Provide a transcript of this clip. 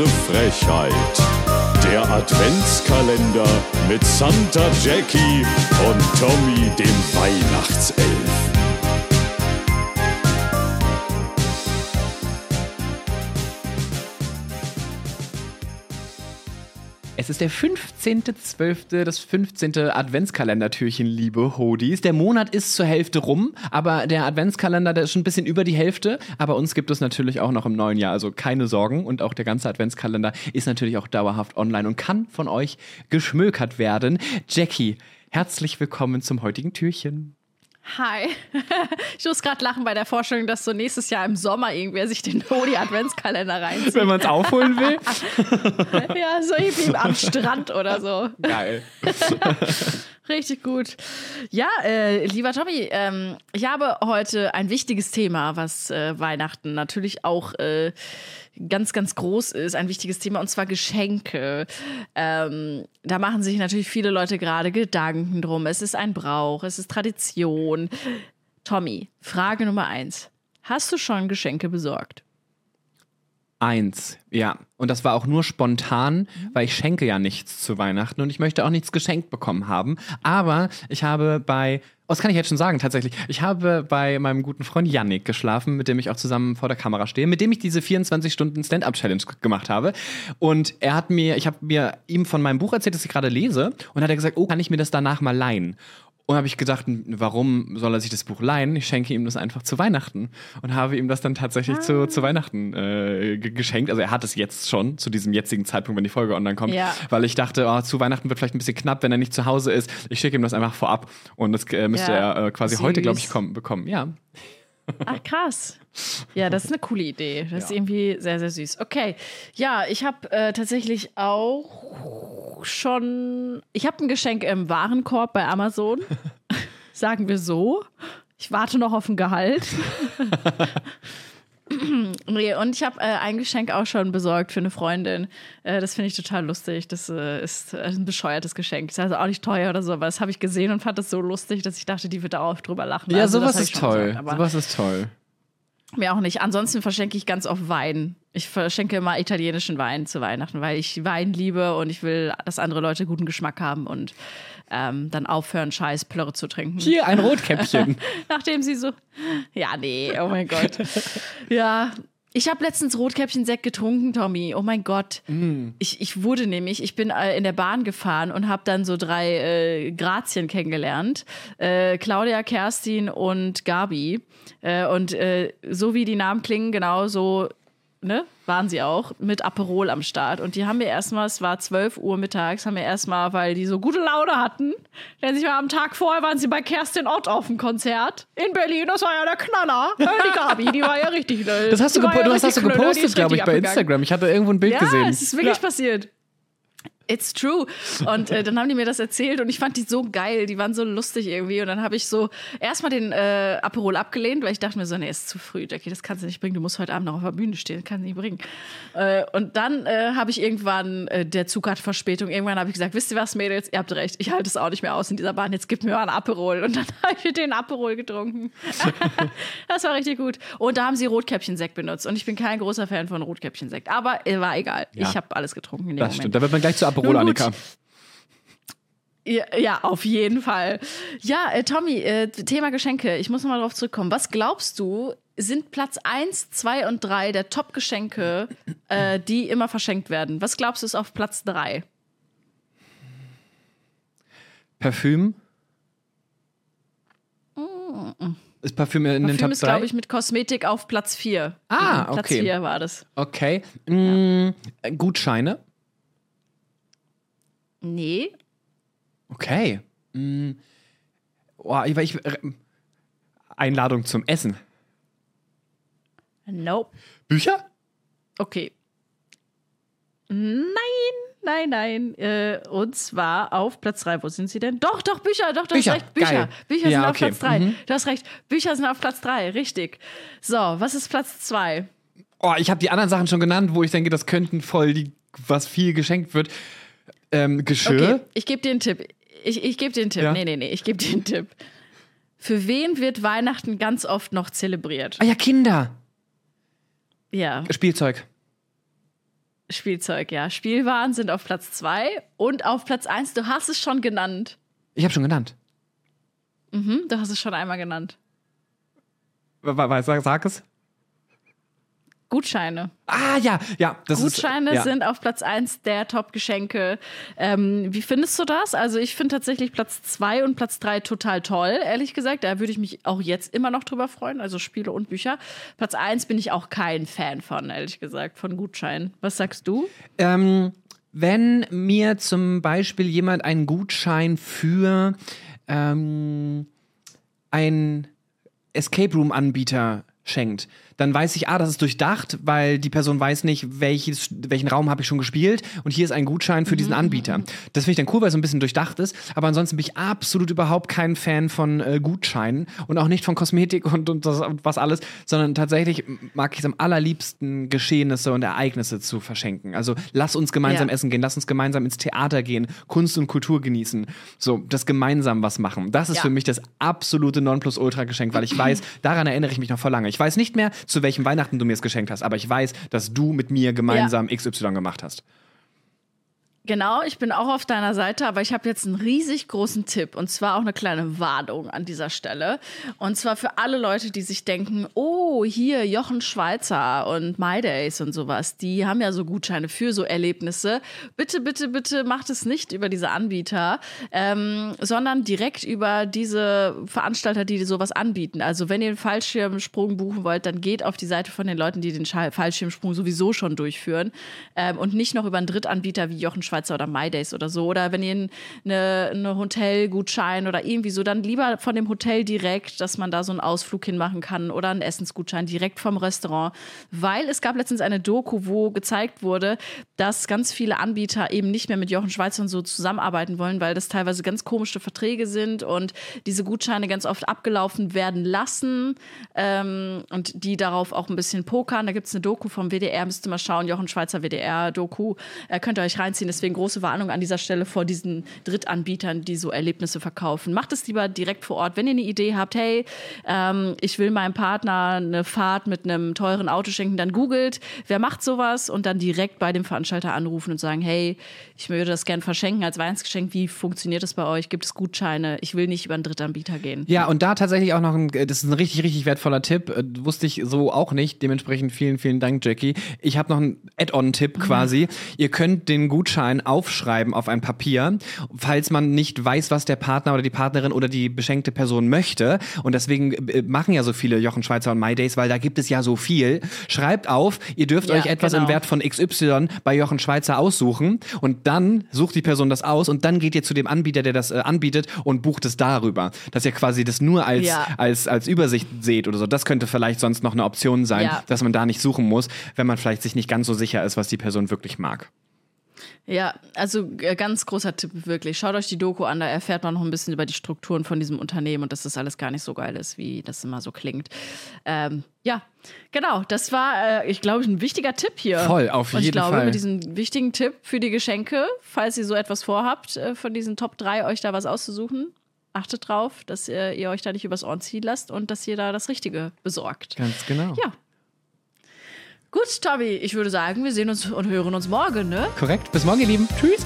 Frechheit. Der Adventskalender mit Santa Jackie und Tommy dem Weihnachtself. Es ist der 15.12., das 15. Adventskalendertürchen, liebe Hodis. Der Monat ist zur Hälfte rum, aber der Adventskalender, der ist schon ein bisschen über die Hälfte. Aber uns gibt es natürlich auch noch im neuen Jahr, also keine Sorgen. Und auch der ganze Adventskalender ist natürlich auch dauerhaft online und kann von euch geschmökert werden. Jackie, herzlich willkommen zum heutigen Türchen. Hi. Ich muss gerade lachen bei der Vorstellung, dass so nächstes Jahr im Sommer irgendwer sich den Hodi Adventskalender reinzieht. Wenn man es aufholen will. ja, so irgendwie am Strand oder so. Geil. Richtig gut. Ja, äh, lieber Tommy, ähm, ich habe heute ein wichtiges Thema, was äh, Weihnachten natürlich auch äh, ganz, ganz groß ist, ein wichtiges Thema, und zwar Geschenke. Ähm, da machen sich natürlich viele Leute gerade Gedanken drum. Es ist ein Brauch, es ist Tradition. Tommy, Frage Nummer eins. Hast du schon Geschenke besorgt? Eins, ja. Und das war auch nur spontan, weil ich schenke ja nichts zu Weihnachten und ich möchte auch nichts geschenkt bekommen haben. Aber ich habe bei, oh, das kann ich jetzt schon sagen tatsächlich, ich habe bei meinem guten Freund Yannick geschlafen, mit dem ich auch zusammen vor der Kamera stehe, mit dem ich diese 24 Stunden Stand-Up-Challenge gemacht habe. Und er hat mir, ich habe mir ihm von meinem Buch erzählt, das ich gerade lese, und hat er gesagt, oh, kann ich mir das danach mal leihen? Und habe ich gedacht, warum soll er sich das Buch leihen? Ich schenke ihm das einfach zu Weihnachten. Und habe ihm das dann tatsächlich ah. zu, zu Weihnachten äh, geschenkt. Also er hat es jetzt schon, zu diesem jetzigen Zeitpunkt, wenn die Folge online kommt. Ja. Weil ich dachte, oh, zu Weihnachten wird vielleicht ein bisschen knapp, wenn er nicht zu Hause ist. Ich schicke ihm das einfach vorab. Und das äh, müsste ja. er äh, quasi Süß. heute, glaube ich, kommen, bekommen. Ja. Ach, krass. Ja, das ist eine coole Idee. Das ja. ist irgendwie sehr, sehr süß. Okay. Ja, ich habe äh, tatsächlich auch schon. Ich habe ein Geschenk im Warenkorb bei Amazon. Sagen wir so. Ich warte noch auf ein Gehalt. nee, und ich habe äh, ein Geschenk auch schon besorgt für eine Freundin. Äh, das finde ich total lustig. Das äh, ist ein bescheuertes Geschenk. Das ist also auch nicht teuer oder so, aber das habe ich gesehen und fand das so lustig, dass ich dachte, die wird auch drüber lachen. Ja, also, sowas ist toll. Gesagt, sowas ist toll. Mir auch nicht. Ansonsten verschenke ich ganz oft Wein. Ich verschenke immer italienischen Wein zu Weihnachten, weil ich Wein liebe und ich will, dass andere Leute guten Geschmack haben und ähm, dann aufhören, scheiß Plörre zu trinken. Hier, ein Rotkäppchen. Nachdem sie so, ja, nee, oh mein Gott. Ja, ich habe letztens Rotkäppchen-Sekt getrunken, Tommy. Oh mein Gott. Mm. Ich, ich wurde nämlich, ich bin äh, in der Bahn gefahren und habe dann so drei äh, Grazien kennengelernt. Äh, Claudia, Kerstin und Gabi. Äh, und äh, so wie die Namen klingen, genau so ne, waren sie auch, mit Aperol am Start. Und die haben mir erstmal, es war 12 Uhr mittags, haben wir erstmal, weil die so gute Laune hatten, denn sie war am Tag vorher, waren sie bei Kerstin Ott auf dem Konzert in Berlin. Das war ja der Knaller. Die Gabi, die war ja richtig. Das hast du, ja du hast, hast du gepostet, glaube ich, bei Instagram. Ich hatte irgendwo ein Bild ja, gesehen. Ja, es ist wirklich ja. passiert. It's true. Und äh, dann haben die mir das erzählt und ich fand die so geil, die waren so lustig irgendwie. Und dann habe ich so erstmal den äh, Aperol abgelehnt, weil ich dachte mir so, nee, ist zu früh, Jackie, das kannst du nicht bringen, du musst heute Abend noch auf der Bühne stehen, das kannst du nicht bringen. Äh, und dann äh, habe ich irgendwann, äh, der Zug hat Verspätung, irgendwann habe ich gesagt, wisst ihr was, Mädels, ihr habt recht, ich halte es auch nicht mehr aus in dieser Bahn, jetzt gib mir mal einen Aperol. Und dann habe ich den Aperol getrunken. das war richtig gut. Und da haben sie Rotkäppchensekt benutzt und ich bin kein großer Fan von Rotkäppchensekt, aber äh, war egal. Ja. Ich habe alles getrunken in dem das Moment. stimmt, da wird man gleich zu Aperol Annika. Ja, ja, auf jeden Fall. Ja, äh, Tommy, äh, Thema Geschenke. Ich muss nochmal darauf zurückkommen. Was glaubst du, sind Platz 1, 2 und 3 der Top-Geschenke, äh, die immer verschenkt werden? Was glaubst du ist auf Platz 3? Parfüm? Mm. Ist Parfüm in Parfüm den Top 3? ist, glaube ich, mit Kosmetik auf Platz 4. Ah, okay. Platz 4 war das. Okay. Mm, ja. Gutscheine? Nee. Okay. Mm. Oh, ich, ich, äh, Einladung zum Essen. Nope. Bücher? Okay. Nein, nein, nein. Äh, und zwar auf Platz 3. Wo sind sie denn? Doch, doch, Bücher, doch, du Bücher. hast recht. Bücher. Geil. Bücher ja, sind auf Platz 3. Mhm. Du hast recht. Bücher sind auf Platz 3, richtig. So, was ist Platz 2? Oh, ich habe die anderen Sachen schon genannt, wo ich denke, das könnten voll die, was viel geschenkt wird. Ähm, Geschirr? Okay, ich gebe dir einen Tipp. Ich, ich gebe dir einen Tipp. Ja. Nee, nee, nee, ich gebe dir einen Tipp. Für wen wird Weihnachten ganz oft noch zelebriert? Ah ja, Kinder. Ja. Spielzeug. Spielzeug, ja. Spielwaren sind auf Platz 2 und auf Platz 1, du hast es schon genannt. Ich habe schon genannt. Mhm, du hast es schon einmal genannt. Sag, sag es. Gutscheine. Ah, ja, ja. Das Gutscheine ist, ja. sind auf Platz 1 der Top-Geschenke. Ähm, wie findest du das? Also ich finde tatsächlich Platz 2 und Platz 3 total toll, ehrlich gesagt. Da würde ich mich auch jetzt immer noch drüber freuen, also Spiele und Bücher. Platz 1 bin ich auch kein Fan von, ehrlich gesagt, von Gutscheinen. Was sagst du? Ähm, wenn mir zum Beispiel jemand einen Gutschein für ähm, einen Escape Room Anbieter schenkt, dann weiß ich, ah, das ist durchdacht, weil die Person weiß nicht, welches, welchen Raum habe ich schon gespielt und hier ist ein Gutschein für diesen Anbieter. Das finde ich dann cool, weil es so ein bisschen durchdacht ist, aber ansonsten bin ich absolut überhaupt kein Fan von äh, Gutscheinen und auch nicht von Kosmetik und, und, das, und was alles, sondern tatsächlich mag ich es am allerliebsten, Geschehnisse und Ereignisse zu verschenken. Also lass uns gemeinsam Ja. essen gehen, lass uns gemeinsam ins Theater gehen, Kunst und Kultur genießen, so das gemeinsam was machen. Das ist Ja. für mich das absolute Nonplusultra-Geschenk, weil ich weiß, daran erinnere ich mich noch vor lange. Ich weiß nicht mehr, zu welchem Weihnachten du mir es geschenkt hast, aber ich weiß, dass du mit mir gemeinsam XY gemacht hast. Genau, ich bin auch auf deiner Seite, aber ich habe jetzt einen riesig großen Tipp und zwar auch eine kleine Warnung an dieser Stelle. Und zwar für alle Leute, die sich denken, oh, hier Jochen Schweizer und My Days und sowas, die haben ja so Gutscheine für so Erlebnisse. Bitte, bitte, bitte macht es nicht über diese Anbieter, ähm, sondern direkt über diese Veranstalter, die sowas anbieten. Also wenn ihr einen Fallschirmsprung buchen wollt, dann geht auf die Seite von den Leuten, die den Fallschirmsprung sowieso schon durchführen ähm, und nicht noch über einen Drittanbieter wie Jochen Schweizer oder MyDays oder so. Oder wenn ihr eine, eine Hotelgutschein oder irgendwie so, dann lieber von dem Hotel direkt, dass man da so einen Ausflug hinmachen kann oder einen Essensgutschein direkt vom Restaurant. Weil es gab letztens eine Doku, wo gezeigt wurde, dass ganz viele Anbieter eben nicht mehr mit Jochen Schweizer und so zusammenarbeiten wollen, weil das teilweise ganz komische Verträge sind und diese Gutscheine ganz oft abgelaufen werden lassen ähm, und die darauf auch ein bisschen pokern. Da gibt es eine Doku vom WDR, müsst ihr mal schauen, Jochen Schweizer WDR-Doku. Äh, könnt ihr euch reinziehen. Deswegen große Warnung an dieser Stelle vor diesen Drittanbietern, die so Erlebnisse verkaufen. Macht es lieber direkt vor Ort. Wenn ihr eine Idee habt, hey, ähm, ich will meinem Partner eine Fahrt mit einem teuren Auto schenken, dann googelt, wer macht sowas und dann direkt bei dem Veranstalter anrufen und sagen, hey, ich würde das gern verschenken als Weihnachtsgeschenk. Wie funktioniert das bei euch? Gibt es Gutscheine? Ich will nicht über einen Drittanbieter gehen. Ja, und da tatsächlich auch noch ein, äh, das ist ein richtig, richtig wertvoller Tipp. Äh, Wusste ich so auch nicht. Dementsprechend vielen, vielen Dank, Jackie. Ich habe noch einen Add-on-Tipp quasi. Ihr könnt den Gutschein aufschreiben auf ein Papier, falls man nicht weiß, was der Partner oder die Partnerin oder die beschenkte Person möchte. Und deswegen äh, machen ja so viele Jochen Schweizer und My Days, weil da gibt es ja so viel. Schreibt auf, ihr dürft Ja, euch etwas genau. im Wert von XY bei Jochen Schweizer aussuchen und dann sucht die Person das aus und dann geht ihr zu dem Anbieter, der das äh, anbietet und bucht es darüber. Dass ihr quasi das nur als, Ja. als, als Übersicht seht oder so. Das könnte vielleicht sonst noch eine Option sein, Ja. dass man da nicht suchen muss, wenn man vielleicht sich nicht ganz so sicher ist, was die Person wirklich mag. Ja, also äh, ganz großer Tipp wirklich. Schaut euch die Doku an, da erfährt man noch ein bisschen über die Strukturen von diesem Unternehmen und dass das alles gar nicht so geil ist, wie das immer so klingt. Ähm, ja, genau. Das war, äh, ich glaube, ein wichtiger Tipp hier. Voll, auf und ich jeden glaube, Fall. mit diesem wichtigen Tipp für die Geschenke, falls ihr so etwas vorhabt, äh, von diesen Top 3 euch da was auszusuchen, achtet drauf, dass ihr, ihr euch da nicht übers Ohr ziehen lasst und dass ihr da das Richtige besorgt. Ganz genau. Ja. Gut, Tommy, ich würde sagen, wir sehen uns und hören uns morgen, ne? Korrekt. Bis morgen, ihr Lieben. Tschüss.